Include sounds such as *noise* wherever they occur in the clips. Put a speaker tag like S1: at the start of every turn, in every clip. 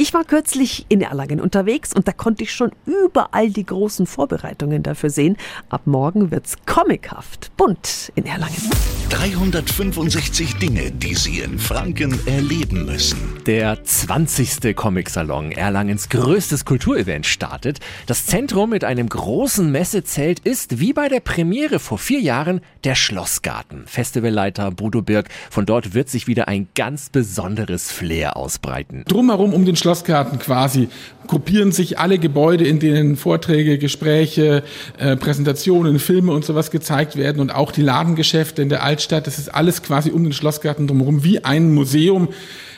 S1: Ich war kürzlich in Erlangen unterwegs und da konnte ich schon überall die großen Vorbereitungen dafür sehen. Ab morgen wird's comichaft, bunt in Erlangen.
S2: 365 Dinge, die Sie in Franken erleben müssen.
S3: Der 20. Comic-Salon, Erlangens größtes Kulturevent, startet. Das Zentrum mit einem großen Messezelt ist, wie bei der Premiere vor vier Jahren, der Schlossgarten. Festivalleiter Bodo Birk, von dort wird sich wieder ein ganz besonderes Flair ausbreiten.
S4: Drumherum um den Schlossgarten quasi gruppieren sich alle Gebäude, in denen Vorträge, Gespräche, äh, Präsentationen, Filme und sowas gezeigt werden und auch die Ladengeschäfte in der Altstadt. Das ist alles quasi um den Schlossgarten drumherum wie ein Museum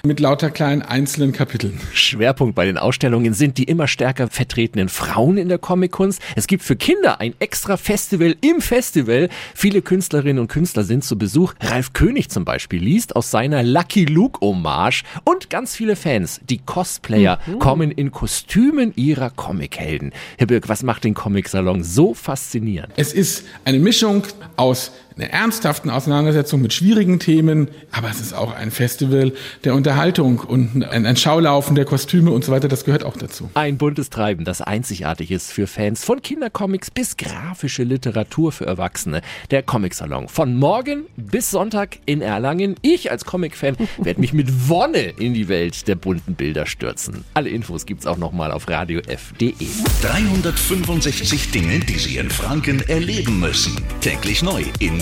S4: mit lauter kleinen einzelnen Kapiteln.
S3: Schwerpunkt bei den Ausstellungen sind die immer stärker vertretenen Frauen in der Comickunst. Es gibt für Kinder ein extra Festival im Festival. Viele Künstlerinnen und Künstler sind zu Besuch. Ralf König zum Beispiel liest aus seiner Lucky Luke Hommage und ganz viele Fans, die Cosplayer, mhm. kommen in Kostümen ihrer Comichelden. Herr Birk, was macht den Comic-Salon so faszinierend?
S4: Es ist eine Mischung aus einer ernsthaften Auseinandersetzung mit schwierigen Themen, aber es ist auch ein Festival der Unterhaltung und ein, ein Schaulaufen der Kostüme und so weiter, das gehört auch dazu.
S3: Ein buntes Treiben, das einzigartig ist für Fans von Kindercomics bis grafische Literatur für Erwachsene. Der Comic-Salon von morgen bis Sonntag in Erlangen. Ich als Comic-Fan *laughs* werde mich mit Wonne in die Welt der bunten Bilder stürzen. Alle Infos gibt's auch nochmal auf radiof.de.
S2: 365 Dinge, die Sie in Franken erleben müssen. Täglich neu in